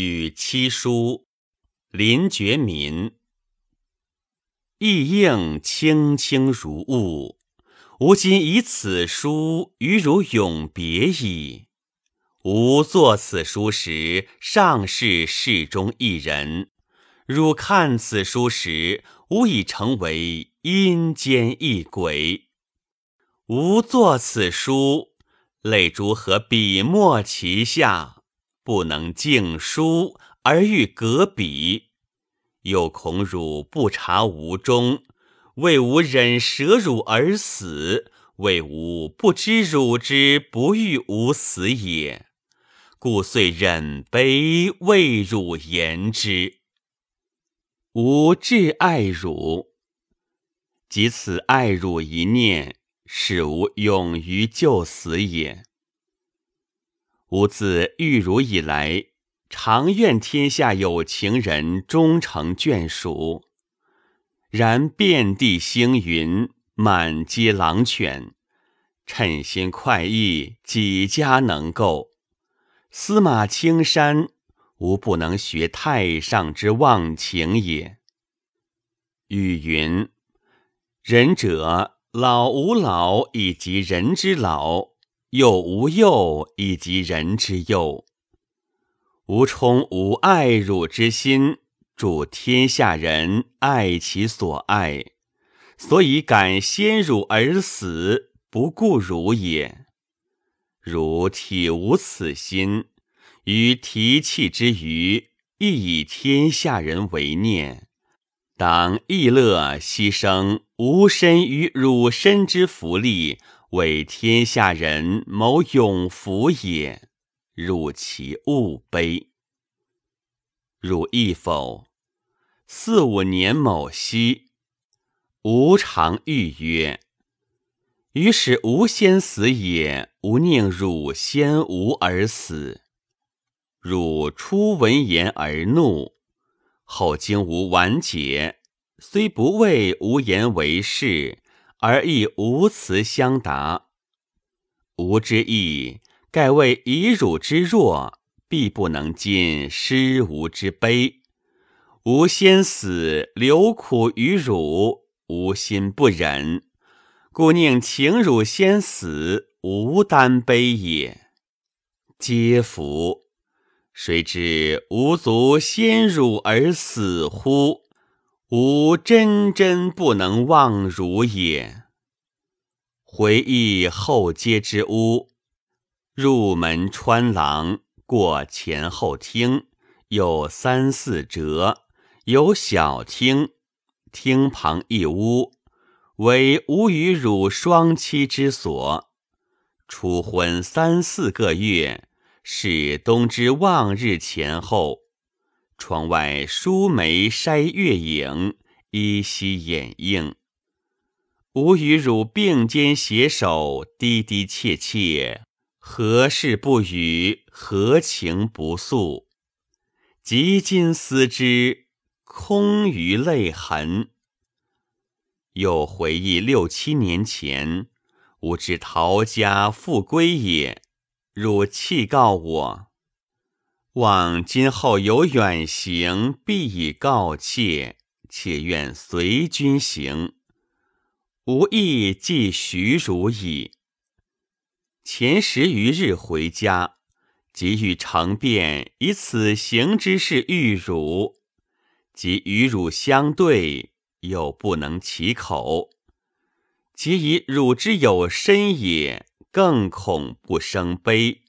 与七书，林觉民。意应清清如雾，吾今以此书与汝永别矣。吾作此书时，尚是世中一人；汝看此书时，吾已成为阴间一鬼。吾作此书，泪珠和笔墨齐下，不能静书而欲隔笔，又恐汝不察吾衷，为吾忍舍汝而死，为吾不知汝之不欲吾死也。故遂忍悲为汝言之。吾至爱汝，即此爱汝一念，使吾勇于就死也。吾自遇汝以来，常愿天下有情人终成眷属。然遍地星云，满街狼犬，称心快意，几家能够？司马青山，吾不能学太上之忘情也。语云：“仁者老吾老以及人之老，又无幼以及人之幼。”吾充吾爱汝之心，助天下人爱其所爱，所以敢先汝而死，不顾汝也。汝体无此心，于提气之余，亦以天下人为念，当亦乐牺牲吾身于汝身之福利，为天下人谋永福也。汝其勿悲。汝亦否？四五年某夕，吾常欲曰。于是吾先死也，吾宁汝先吾而死。汝初闻言而怒，后经吾完解，虽不谓无言为是，而亦无辞相答。吾之意，盖为以汝之弱，必不能尽失吾之悲。吾先死，留苦于汝，吾心不忍。故宁请汝先死，无担悲也。嗟夫！谁知吾足先汝而死乎？吾真真不能忘汝也。回忆后街之屋，入门穿廊，过前后厅，有三四折，有小厅，厅旁一屋。为吾与汝双栖之所，初婚三四个月，是冬之望日前后。窗外疏梅筛月影，依稀掩映。吾与汝并肩携手，低低切切，何事不语，何情不诉？及今思之，空余泪痕。又回忆六七年前，吾知陶家复归也。汝弃告我，望今后有远行，必以告妾。且愿随君行。吾意既许汝矣。前十余日回家，即欲成便以此行之事遇汝，即与汝相对。又不能启口，即以汝之有身也，更恐不生悲，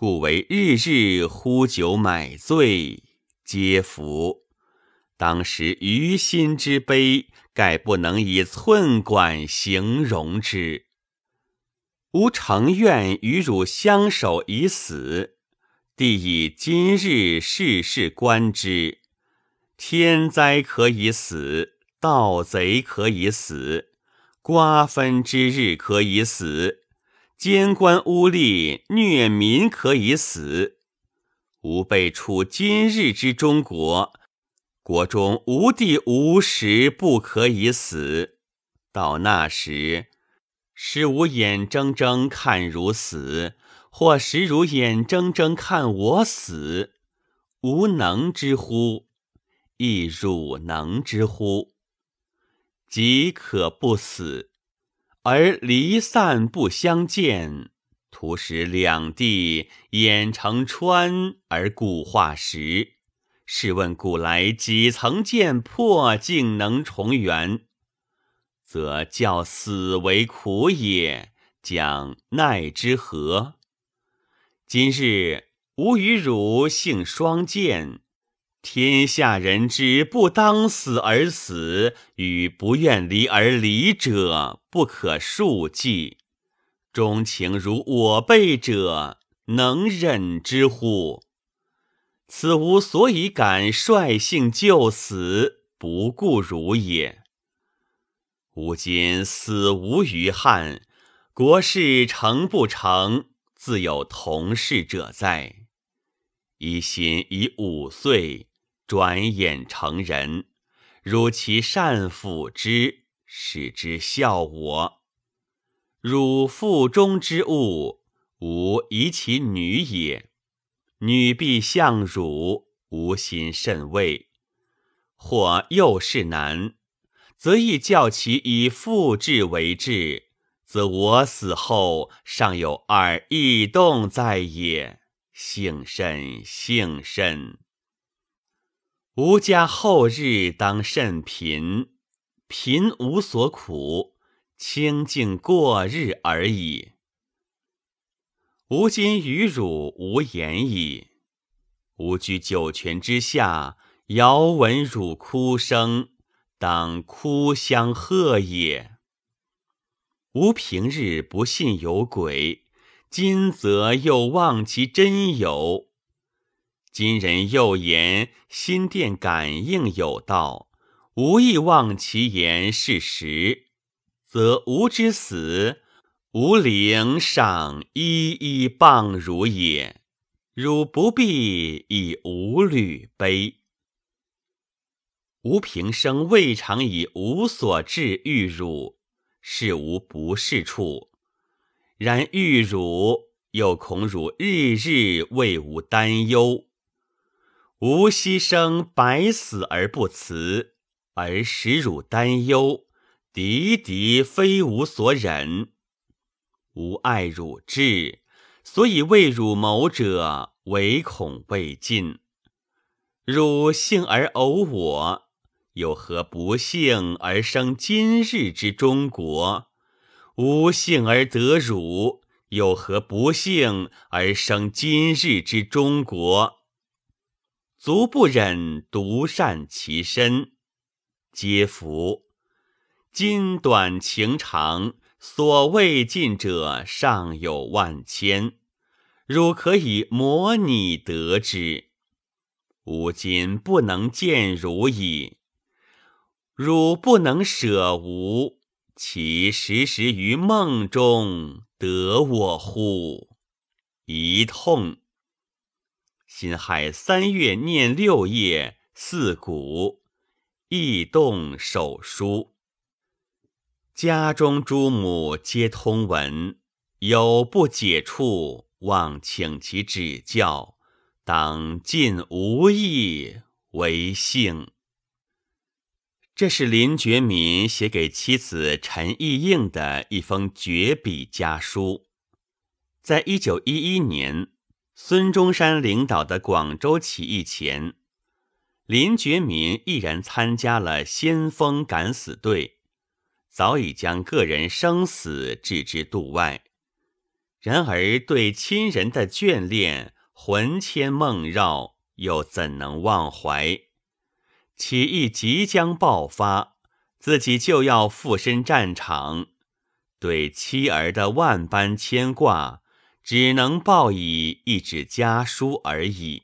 故为日日呼酒买醉，皆服。当时于心之悲，盖不能以寸管形容之。吾诚愿与汝相守以死，帝以今日世事观之，天灾可以死。盗贼可以死，瓜分之日可以死，奸官污吏虐民可以死。吾辈处今日之中国，国中无地无时不可以死。到那时，使吾眼睁睁看汝死，或使汝眼睁睁看我死，吾能之乎？亦汝能之乎？即可不死，而离散不相见，徒使两地眼成川而固化石。试问古来几曾见破镜能重圆？则教死为苦也，将奈之何？今日吾与汝性双见。天下人之不当死而死，与不愿离而离者不可数计。钟情如我辈者，能忍之乎？此吾所以敢率性就死，不顾汝也。吾今死无余憾，国事成不成，自有同事者在。一心已五岁。转眼成人，汝其善抚之，使之效我。汝腹中之物，吾宜其女也。女必向汝，吾心甚慰。或又是男，则亦教其以父志为志，则我死后尚有二异动在也。幸甚，幸甚。吾家后日当甚贫，贫无所苦，清静过日而已。吾今与汝无言矣。吾居九泉之下，遥闻汝哭声，当哭相贺也。吾平日不信有鬼，今则又望其真有。今人又言心电感应有道，无亦望其言是实，则吾之死，吾灵尚一一谤汝也。汝不必以无虑悲。吾平生未尝以无所至遇汝，是无不是处。然遇汝，又恐汝日日为吾担忧。吾牺牲百死而不辞，而使汝担忧，敌敌非吾所忍。吾爱汝至，所以为汝谋者，唯恐未尽。汝幸而偶我，有何不幸而生今日之中国？吾幸而得汝，有何不幸而生今日之中国？足不忍独善其身，皆服。今短情长，所未尽者尚有万千。汝可以模拟得之。吾今不能见汝矣。汝不能舍吾，其时时于梦中得我乎？一痛。辛亥三月念六夜四鼓，异动手书。家中诸母皆通文，有不解处，望请其指教。当尽无益为幸。这是林觉民写给妻子陈意应的一封绝笔家书，在一九一一年。孙中山领导的广州起义前，林觉民毅然参加了先锋敢死队，早已将个人生死置之度外。然而对亲人的眷恋魂牵梦绕，又怎能忘怀？起义即将爆发，自己就要附身战场，对妻儿的万般牵挂。只能报以一纸家书而已，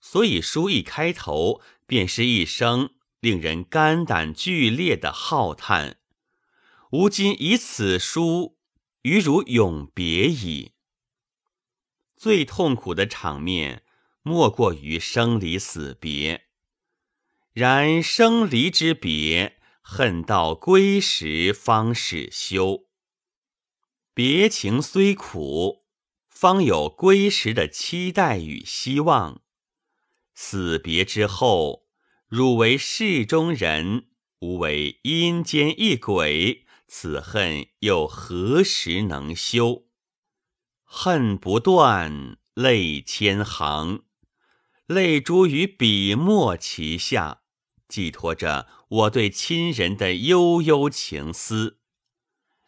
所以书一开头便是一声令人肝胆俱裂的浩叹：“吾今以此书与汝永别矣。”最痛苦的场面莫过于生离死别，然生离之别，恨到归时方始休。别情虽苦，方有归时的期待与希望。死别之后，汝为世中人，吾为阴间一鬼，此恨又何时能休？恨不断，泪千行，泪珠于笔墨旗下，寄托着我对亲人的悠悠情思。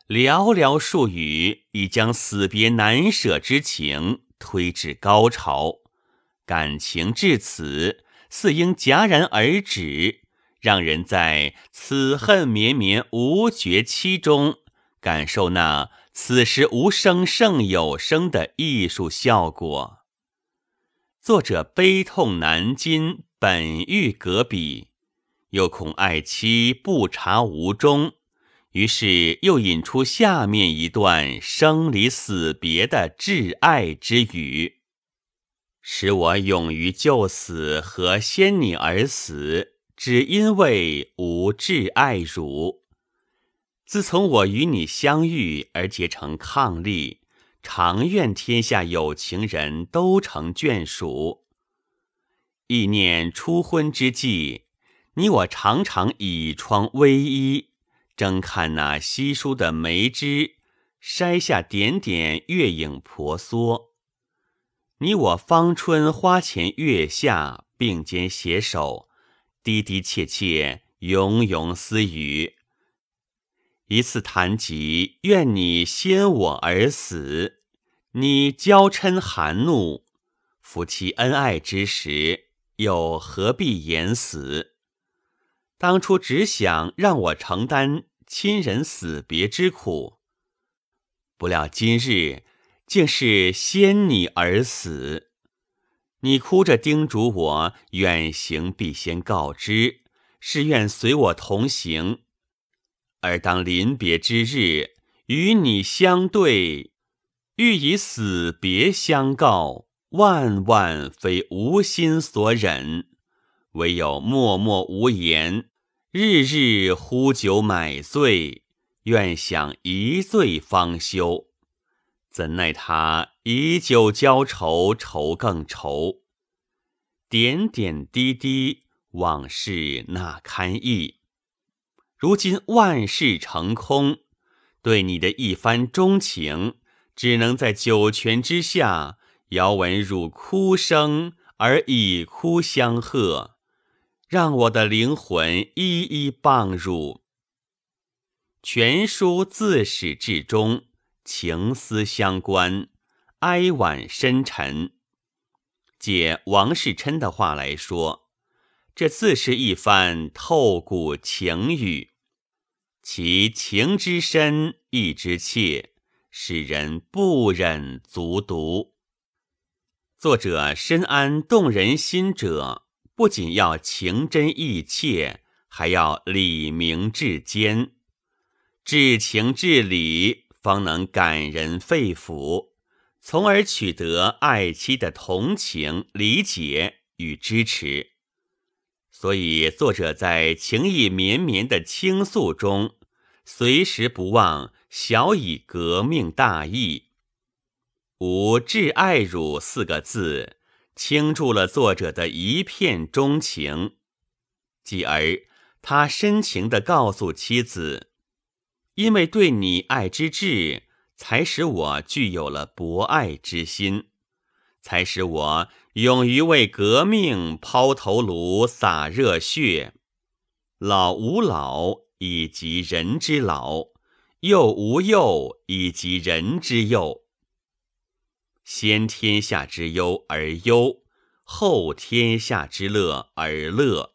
寥寥数语，已将死别难舍之情推至高潮。感情至此，似应戛然而止，让人在此恨绵绵无绝期中，感受那此时无声胜有声的艺术效果。作者悲痛难禁，本欲搁笔，又恐爱妻不察无终，于是又引出下面一段生离死别的挚爱之语。使我勇于就死和先你而死，只因为无挚爱汝。自从我与你相遇而结成伉俪，常愿天下有情人都成眷属。意念初婚之际，你我常常倚窗微衣，争看那稀疏的梅枝，筛下点点月影婆娑。你我芳春花前月下，并肩携手，滴滴切切，永永私语。一次谈及，愿你先我而死。你娇嗔含怒，夫妻恩爱之时，又何必言死？当初只想让我承担亲人死别之苦，不料今日。竟是先你而死，你哭着叮嘱我远行必先告知，是愿随我同行。而当临别之日，与你相对，欲以死别相告，万万非无心所忍，唯有默默无言，日日呼酒买醉，愿想一醉方休。怎奈他以酒浇愁，愁更愁。点点滴滴，往事那堪忆。如今万事成空，对你的一番钟情，只能在酒泉之下，遥闻汝哭声，而以哭相和，让我的灵魂一一傍入。全书自始至终。情思相关，哀婉深沉。借王世琛的话来说，这自是一番透骨情语，其情之深，意之切，使人不忍卒读。作者深谙动人心者，不仅要情真意切，还要理明至坚，至情至理。方能感人肺腑，从而取得爱妻的同情、理解与支持。所以，作者在情意绵绵的倾诉中，随时不忘小以革命大义。无挚爱汝四个字，倾注了作者的一片钟情。继而，他深情地告诉妻子。因为对你爱之至，才使我具有了博爱之心，才使我勇于为革命抛头颅、洒热血。老吾老以及人之老，幼吾幼以及人之幼。先天下之忧而忧，后天下之乐而乐。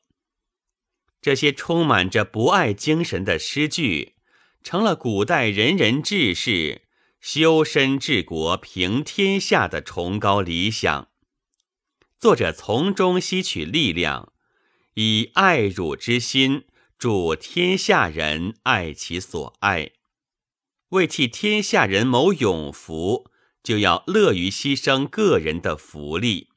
这些充满着博爱精神的诗句。成了古代仁人志士修身治国平天下的崇高理想。作者从中吸取力量，以爱汝之心助天下人爱其所爱。为替天下人谋永福，就要乐于牺牲个人的福利，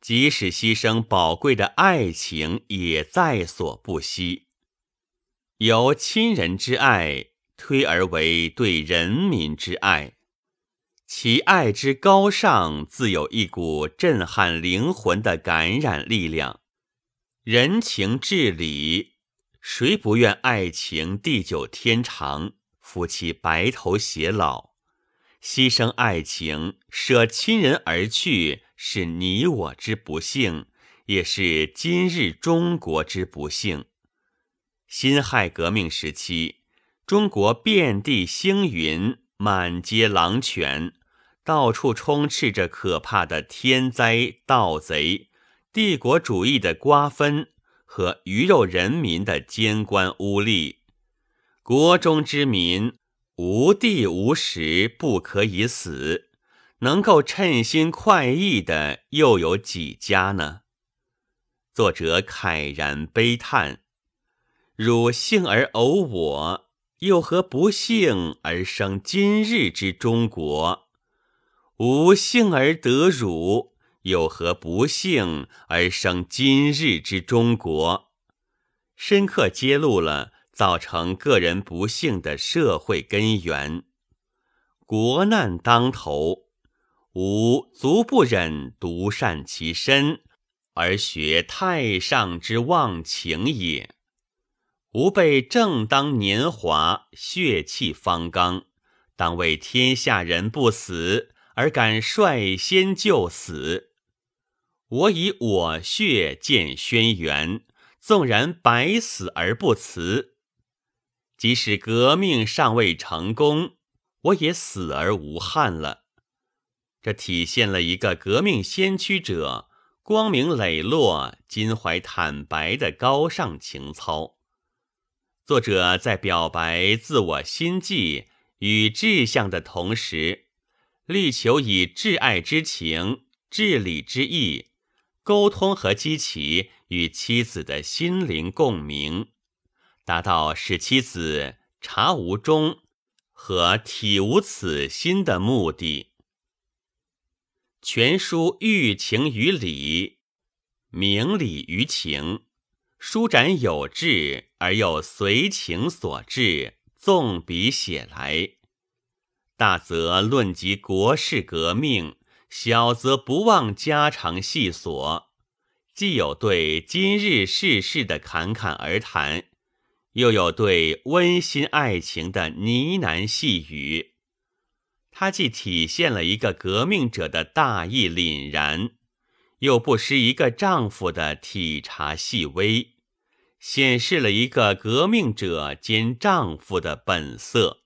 即使牺牲宝贵的爱情，也在所不惜。由亲人之爱。推而为对人民之爱，其爱之高尚，自有一股震撼灵魂的感染力量。人情至理，谁不愿爱情地久天长，夫妻白头偕老？牺牲爱情，舍亲人而去，是你我之不幸，也是今日中国之不幸。辛亥革命时期，中国遍地星云，满街狼犬，到处充斥着可怕的天灾、盗贼、帝国主义的瓜分和鱼肉人民的奸官污吏，国中之民。无地无时不可以死，能够称心快意的又有几家呢？作者慨然悲叹：汝幸而偶我，又何不幸而生今日之中国？吾幸而得汝，又何不幸而生今日之中国？深刻揭露了。造成个人不幸的社会根源，国难当头，吾足不忍独善其身，而学太上之忘情也。吾辈正当年华，血气方刚，当为天下人不死，而敢率先就死。我以我血见轩辕，纵然百死而不辞。即使革命尚未成功，我也死而无憾了。这体现了一个革命先驱者光明磊落、襟怀坦白的高尚情操。作者在表白自我心迹与志向的同时，力求以挚爱之情、至理之意，沟通和激起与妻子的心灵共鸣。达到使妻子察无中和体无此心的目的。全书寓情于理，明理于情，舒展有致而又随情所致，纵笔写来。大则论及国事革命，小则不忘家常细琐，既有对今日世事的侃侃而谈。又有对温馨爱情的呢喃细语，它既体现了一个革命者的大义凛然，又不失一个丈夫的体察细微，显示了一个革命者兼丈夫的本色。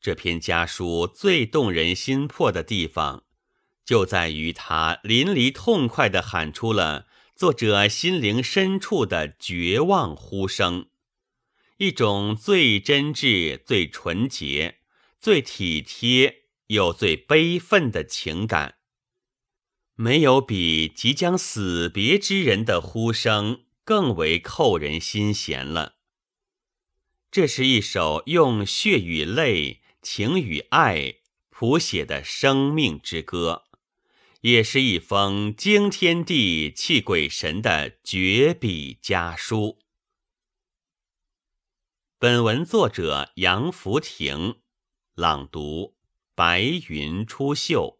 这篇家书最动人心魄的地方，就在于他淋漓痛快地喊出了。作者心灵深处的绝望呼声，一种最真挚、最纯洁、最体贴又最悲愤的情感。没有比即将死别之人的呼声更为扣人心弦了。这是一首用血与泪、情与爱谱写的生命之歌。也是一封惊天地、泣鬼神的绝笔家书。本文作者杨福亭，朗读：白云出岫。